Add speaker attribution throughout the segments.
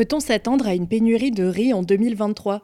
Speaker 1: Peut-on s'attendre à une pénurie de riz en 2023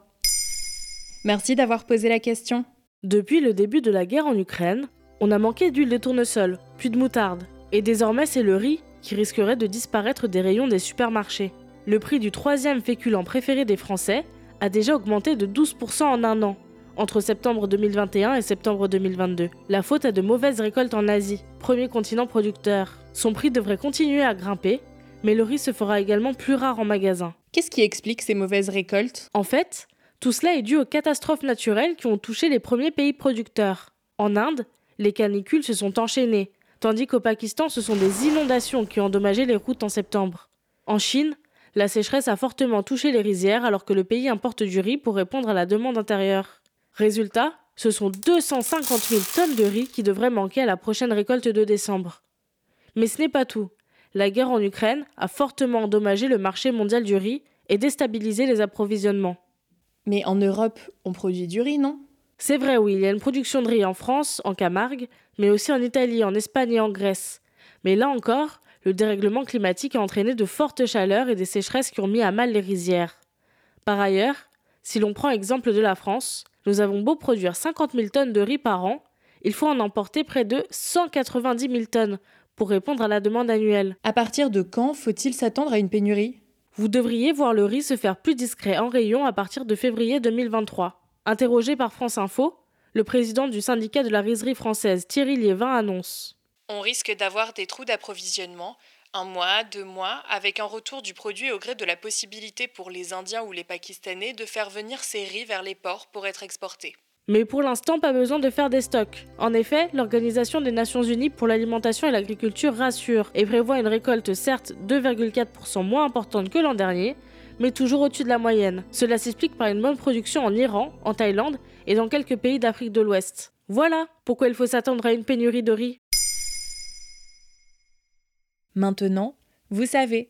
Speaker 1: Merci d'avoir posé la question.
Speaker 2: Depuis le début de la guerre en Ukraine, on a manqué d'huile de tournesol, puis de moutarde. Et désormais, c'est le riz qui risquerait de disparaître des rayons des supermarchés. Le prix du troisième féculent préféré des Français a déjà augmenté de 12% en un an, entre septembre 2021 et septembre 2022. La faute à de mauvaises récoltes en Asie, premier continent producteur. Son prix devrait continuer à grimper, mais le riz se fera également plus rare en magasin.
Speaker 1: Qu'est-ce qui explique ces mauvaises récoltes?
Speaker 2: En fait, tout cela est dû aux catastrophes naturelles qui ont touché les premiers pays producteurs. En Inde, les canicules se sont enchaînées, tandis qu'au Pakistan, ce sont des inondations qui ont endommagé les routes en septembre. En Chine, la sécheresse a fortement touché les rizières alors que le pays importe du riz pour répondre à la demande intérieure. Résultat, ce sont 250 000 tonnes de riz qui devraient manquer à la prochaine récolte de décembre. Mais ce n'est pas tout. La guerre en Ukraine a fortement endommagé le marché mondial du riz et déstabilisé les approvisionnements.
Speaker 1: Mais en Europe, on produit du riz, non?
Speaker 2: C'est vrai, oui, il y a une production de riz en France, en Camargue, mais aussi en Italie, en Espagne et en Grèce. Mais là encore, le dérèglement climatique a entraîné de fortes chaleurs et des sécheresses qui ont mis à mal les rizières. Par ailleurs, si l'on prend exemple de la France, nous avons beau produire 50 000 tonnes de riz par an, il faut en emporter près de 190 000 tonnes pour répondre à la demande annuelle.
Speaker 1: À partir de quand faut-il s'attendre à une pénurie?
Speaker 2: Vous devriez voir le riz se faire plus discret en rayon à partir de février 2023. Interrogé par France Info, le président du syndicat de la rizerie française Thierry Liévin annonce
Speaker 3: on risque d'avoir des trous d'approvisionnement, un mois, deux mois, avec un retour du produit au gré de la possibilité pour les Indiens ou les Pakistanais de faire venir ces riz vers les ports pour être exportés.
Speaker 2: Mais pour l'instant, pas besoin de faire des stocks. En effet, l'Organisation des Nations Unies pour l'alimentation et l'agriculture rassure et prévoit une récolte certes 2,4% moins importante que l'an dernier, mais toujours au-dessus de la moyenne. Cela s'explique par une bonne production en Iran, en Thaïlande et dans quelques pays d'Afrique de l'Ouest. Voilà pourquoi il faut s'attendre à une pénurie de riz.
Speaker 1: Maintenant, vous savez,